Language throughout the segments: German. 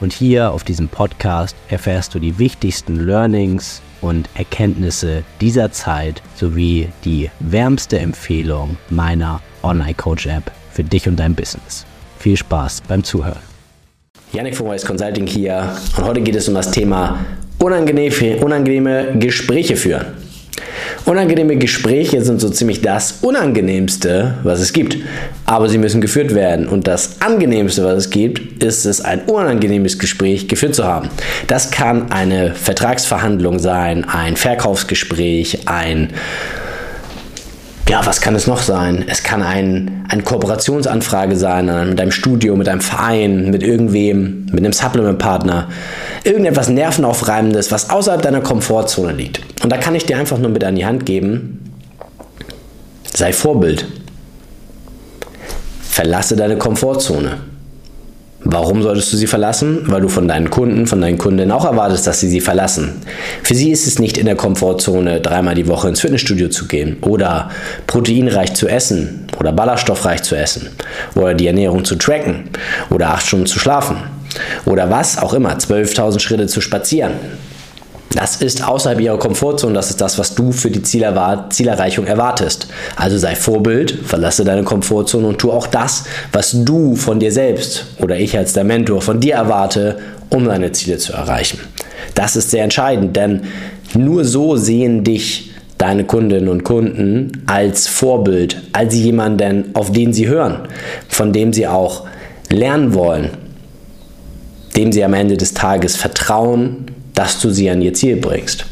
Und hier auf diesem Podcast erfährst du die wichtigsten Learnings und Erkenntnisse dieser Zeit sowie die wärmste Empfehlung meiner Online Coach App für dich und dein Business. Viel Spaß beim Zuhören. Yannick von Wise Consulting hier und heute geht es um das Thema unangenehme, unangenehme Gespräche führen. Unangenehme Gespräche sind so ziemlich das Unangenehmste, was es gibt. Aber sie müssen geführt werden. Und das Angenehmste, was es gibt, ist es, ein unangenehmes Gespräch geführt zu haben. Das kann eine Vertragsverhandlung sein, ein Verkaufsgespräch, ein ja, was kann es noch sein? Es kann ein, eine Kooperationsanfrage sein mit einem Studio, mit einem Verein, mit irgendwem, mit einem Supplement-Partner. Irgendetwas Nervenaufreibendes, was außerhalb deiner Komfortzone liegt. Und da kann ich dir einfach nur mit an die Hand geben, sei Vorbild. Verlasse deine Komfortzone. Warum solltest du sie verlassen? Weil du von deinen Kunden, von deinen Kundinnen auch erwartest, dass sie sie verlassen. Für sie ist es nicht in der Komfortzone, dreimal die Woche ins Fitnessstudio zu gehen oder proteinreich zu essen oder ballaststoffreich zu essen oder die Ernährung zu tracken oder acht Stunden zu schlafen oder was auch immer, 12.000 Schritte zu spazieren. Das ist außerhalb ihrer Komfortzone, das ist das, was du für die Zielerreichung erwartest. Also sei Vorbild, verlasse deine Komfortzone und tu auch das, was du von dir selbst oder ich als der Mentor von dir erwarte, um deine Ziele zu erreichen. Das ist sehr entscheidend, denn nur so sehen dich deine Kundinnen und Kunden als Vorbild, als jemanden, auf den sie hören, von dem sie auch lernen wollen, dem sie am Ende des Tages vertrauen dass du sie an ihr Ziel bringst.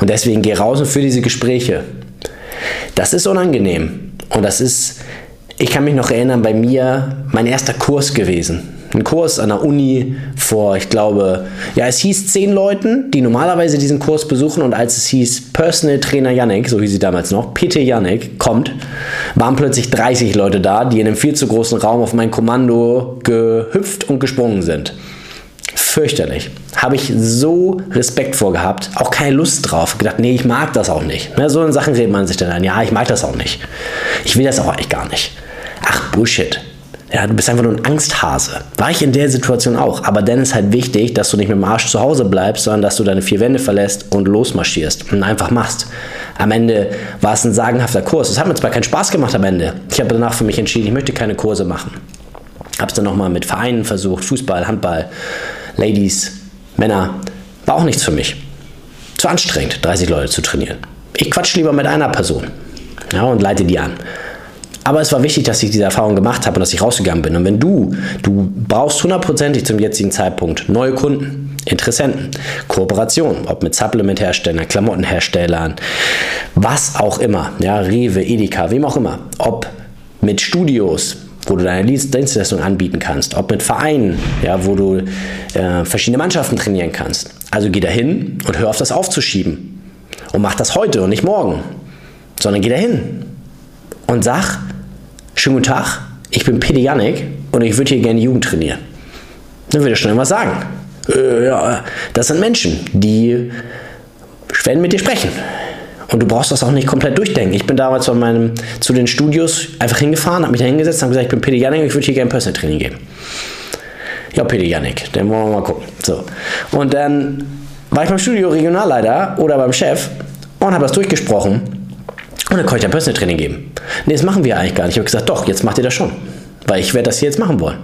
Und deswegen geh raus und für diese Gespräche. Das ist unangenehm. Und das ist, ich kann mich noch erinnern, bei mir mein erster Kurs gewesen. Ein Kurs an der Uni vor, ich glaube, ja, es hieß zehn Leuten, die normalerweise diesen Kurs besuchen. Und als es hieß Personal Trainer Yannick, so hieß sie damals noch, PT Yannick, kommt, waren plötzlich 30 Leute da, die in einem viel zu großen Raum auf mein Kommando gehüpft und gesprungen sind fürchterlich. Habe ich so Respekt vor gehabt, auch keine Lust drauf. Gedacht, nee, ich mag das auch nicht. Ja, so in Sachen redet man sich dann an. Ja, ich mag das auch nicht. Ich will das auch eigentlich gar nicht. Ach, Bullshit. Ja, du bist einfach nur ein Angsthase. War ich in der Situation auch. Aber dann ist halt wichtig, dass du nicht mit dem Arsch zu Hause bleibst, sondern dass du deine vier Wände verlässt und losmarschierst und einfach machst. Am Ende war es ein sagenhafter Kurs. Es hat mir zwar keinen Spaß gemacht am Ende. Ich habe danach für mich entschieden, ich möchte keine Kurse machen. Habe es dann nochmal mit Vereinen versucht, Fußball, Handball, Ladies, Männer, war auch nichts für mich. Zu anstrengend, 30 Leute zu trainieren. Ich quatsch lieber mit einer Person ja, und leite die an. Aber es war wichtig, dass ich diese Erfahrung gemacht habe und dass ich rausgegangen bin. Und wenn du, du brauchst hundertprozentig zum jetzigen Zeitpunkt neue Kunden, Interessenten, Kooperation, ob mit Supplementherstellern, Klamottenherstellern, was auch immer, ja, Rewe, Edeka, wem auch immer, ob mit Studios, wo du deine Dienstleistung anbieten kannst, ob mit Vereinen, ja, wo du äh, verschiedene Mannschaften trainieren kannst. Also geh da hin und hör auf das aufzuschieben. Und mach das heute und nicht morgen, sondern geh da hin und sag, schönen guten Tag, ich bin Peter Janik und ich würde hier gerne Jugend trainieren. Dann würde er schnell was sagen. Äh, ja, das sind Menschen, die werden mit dir sprechen. Und du brauchst das auch nicht komplett durchdenken. Ich bin damals von meinem, zu den Studios einfach hingefahren, habe mich da hingesetzt, habe gesagt, ich bin Peter Janik, ich würde hier gerne Personal Training geben. Ja, Peter Janik, dann wollen wir mal gucken. So. Und dann war ich beim Studio Regionalleiter oder beim Chef und habe das durchgesprochen. Und dann konnte ich ein Personal Training geben. Nee, das machen wir eigentlich gar nicht. Ich habe gesagt, doch, jetzt macht ihr das schon. Weil ich werde das hier jetzt machen wollen.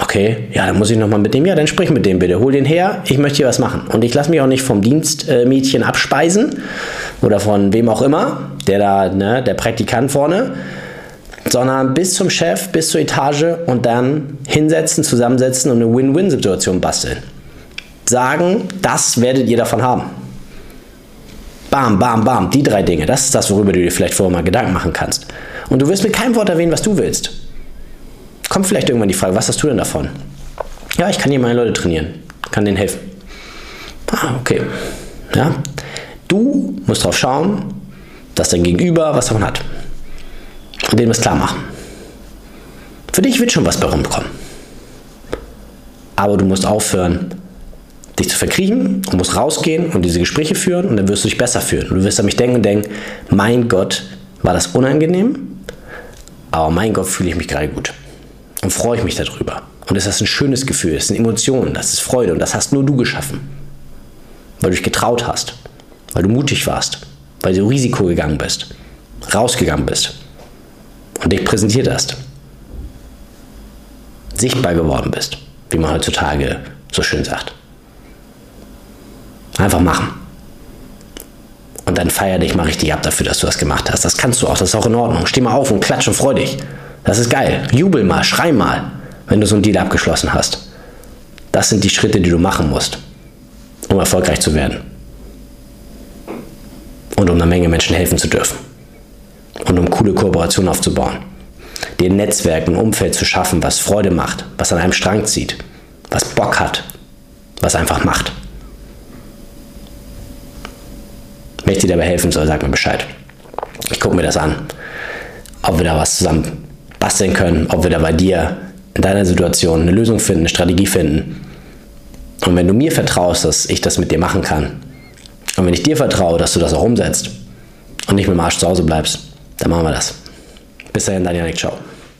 Okay, ja, dann muss ich nochmal mit dem. Ja, dann sprich mit dem bitte. Hol den her, ich möchte hier was machen. Und ich lasse mich auch nicht vom Dienstmädchen abspeisen oder von wem auch immer, der da, ne, der Praktikant vorne, sondern bis zum Chef, bis zur Etage und dann hinsetzen, zusammensetzen und eine Win-Win-Situation basteln. Sagen, das werdet ihr davon haben. Bam, bam, bam, die drei Dinge. Das ist das, worüber du dir vielleicht vorher mal Gedanken machen kannst. Und du wirst mit keinem Wort erwähnen, was du willst kommt vielleicht irgendwann die Frage, was hast du denn davon? Ja, ich kann hier meine Leute trainieren, kann denen helfen. Ah, okay. Ja, du musst darauf schauen, dass dein Gegenüber was davon hat. Und dem das klar machen. Für dich wird schon was bei rumkommen. Aber du musst aufhören, dich zu verkriechen und musst rausgehen und diese Gespräche führen und dann wirst du dich besser fühlen. Und du wirst an mich denken und denken, mein Gott, war das unangenehm, aber mein Gott, fühle ich mich gerade gut. Und freue ich mich darüber. Und das ist ein schönes Gefühl, das sind Emotionen, das ist Freude und das hast nur du geschaffen. Weil du dich getraut hast, weil du mutig warst, weil du Risiko gegangen bist, rausgegangen bist und dich präsentiert hast. Sichtbar geworden bist, wie man heutzutage so schön sagt. Einfach machen. Und dann feier dich mal richtig ab dafür, dass du das gemacht hast. Das kannst du auch, das ist auch in Ordnung. Steh mal auf und klatsch und freu dich. Das ist geil. Jubel mal, schrei mal, wenn du so einen Deal abgeschlossen hast. Das sind die Schritte, die du machen musst, um erfolgreich zu werden. Und um einer Menge Menschen helfen zu dürfen. Und um coole Kooperationen aufzubauen. Dir Netzwerk, ein Umfeld zu schaffen, was Freude macht, was an einem Strang zieht, was Bock hat, was einfach macht. Wenn ich dir dabei helfen soll, sag mir Bescheid. Ich gucke mir das an, ob wir da was zusammen basteln können, ob wir da bei dir in deiner Situation eine Lösung finden, eine Strategie finden. Und wenn du mir vertraust, dass ich das mit dir machen kann, und wenn ich dir vertraue, dass du das auch umsetzt und nicht mit dem Arsch zu Hause bleibst, dann machen wir das. Bis dahin, dein Janik, ciao.